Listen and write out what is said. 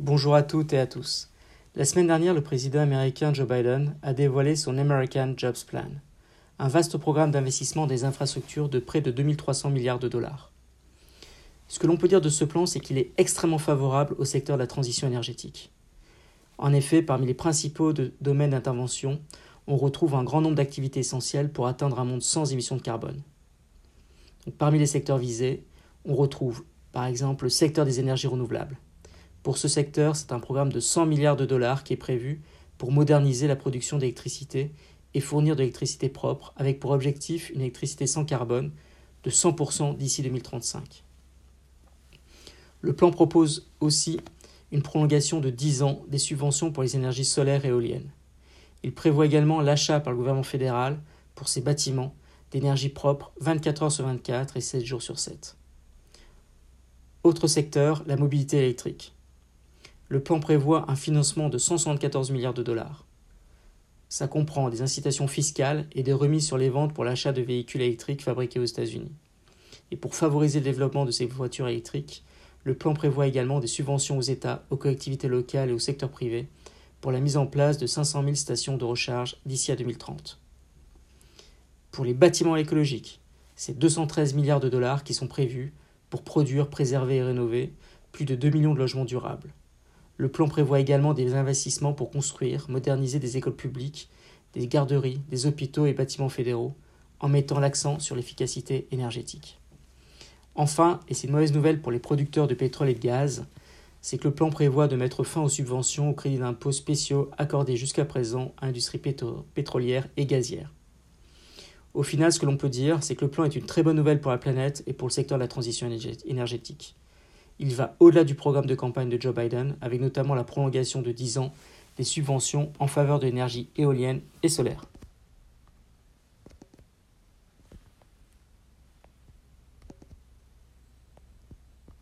Bonjour à toutes et à tous. La semaine dernière, le président américain Joe Biden a dévoilé son American Jobs Plan, un vaste programme d'investissement des infrastructures de près de 2300 milliards de dollars. Ce que l'on peut dire de ce plan, c'est qu'il est extrêmement favorable au secteur de la transition énergétique. En effet, parmi les principaux domaines d'intervention, on retrouve un grand nombre d'activités essentielles pour atteindre un monde sans émissions de carbone. parmi les secteurs visés, on retrouve par exemple le secteur des énergies renouvelables, pour ce secteur, c'est un programme de 100 milliards de dollars qui est prévu pour moderniser la production d'électricité et fournir de l'électricité propre, avec pour objectif une électricité sans carbone de 100% d'ici 2035. Le plan propose aussi une prolongation de 10 ans des subventions pour les énergies solaires et éoliennes. Il prévoit également l'achat par le gouvernement fédéral, pour ces bâtiments, d'énergie propre 24 heures sur 24 et 7 jours sur 7. Autre secteur, la mobilité électrique le plan prévoit un financement de 174 milliards de dollars. Ça comprend des incitations fiscales et des remises sur les ventes pour l'achat de véhicules électriques fabriqués aux États-Unis. Et pour favoriser le développement de ces voitures électriques, le plan prévoit également des subventions aux États, aux collectivités locales et au secteur privé pour la mise en place de 500 000 stations de recharge d'ici à 2030. Pour les bâtiments écologiques, c'est 213 milliards de dollars qui sont prévus pour produire, préserver et rénover plus de 2 millions de logements durables. Le plan prévoit également des investissements pour construire, moderniser des écoles publiques, des garderies, des hôpitaux et bâtiments fédéraux, en mettant l'accent sur l'efficacité énergétique. Enfin, et c'est une mauvaise nouvelle pour les producteurs de pétrole et de gaz, c'est que le plan prévoit de mettre fin aux subventions aux crédits d'impôts spéciaux accordés jusqu'à présent à l'industrie pétrolière et gazière. Au final, ce que l'on peut dire, c'est que le plan est une très bonne nouvelle pour la planète et pour le secteur de la transition énergétique. Il va au-delà du programme de campagne de Joe Biden, avec notamment la prolongation de 10 ans des subventions en faveur de l'énergie éolienne et solaire.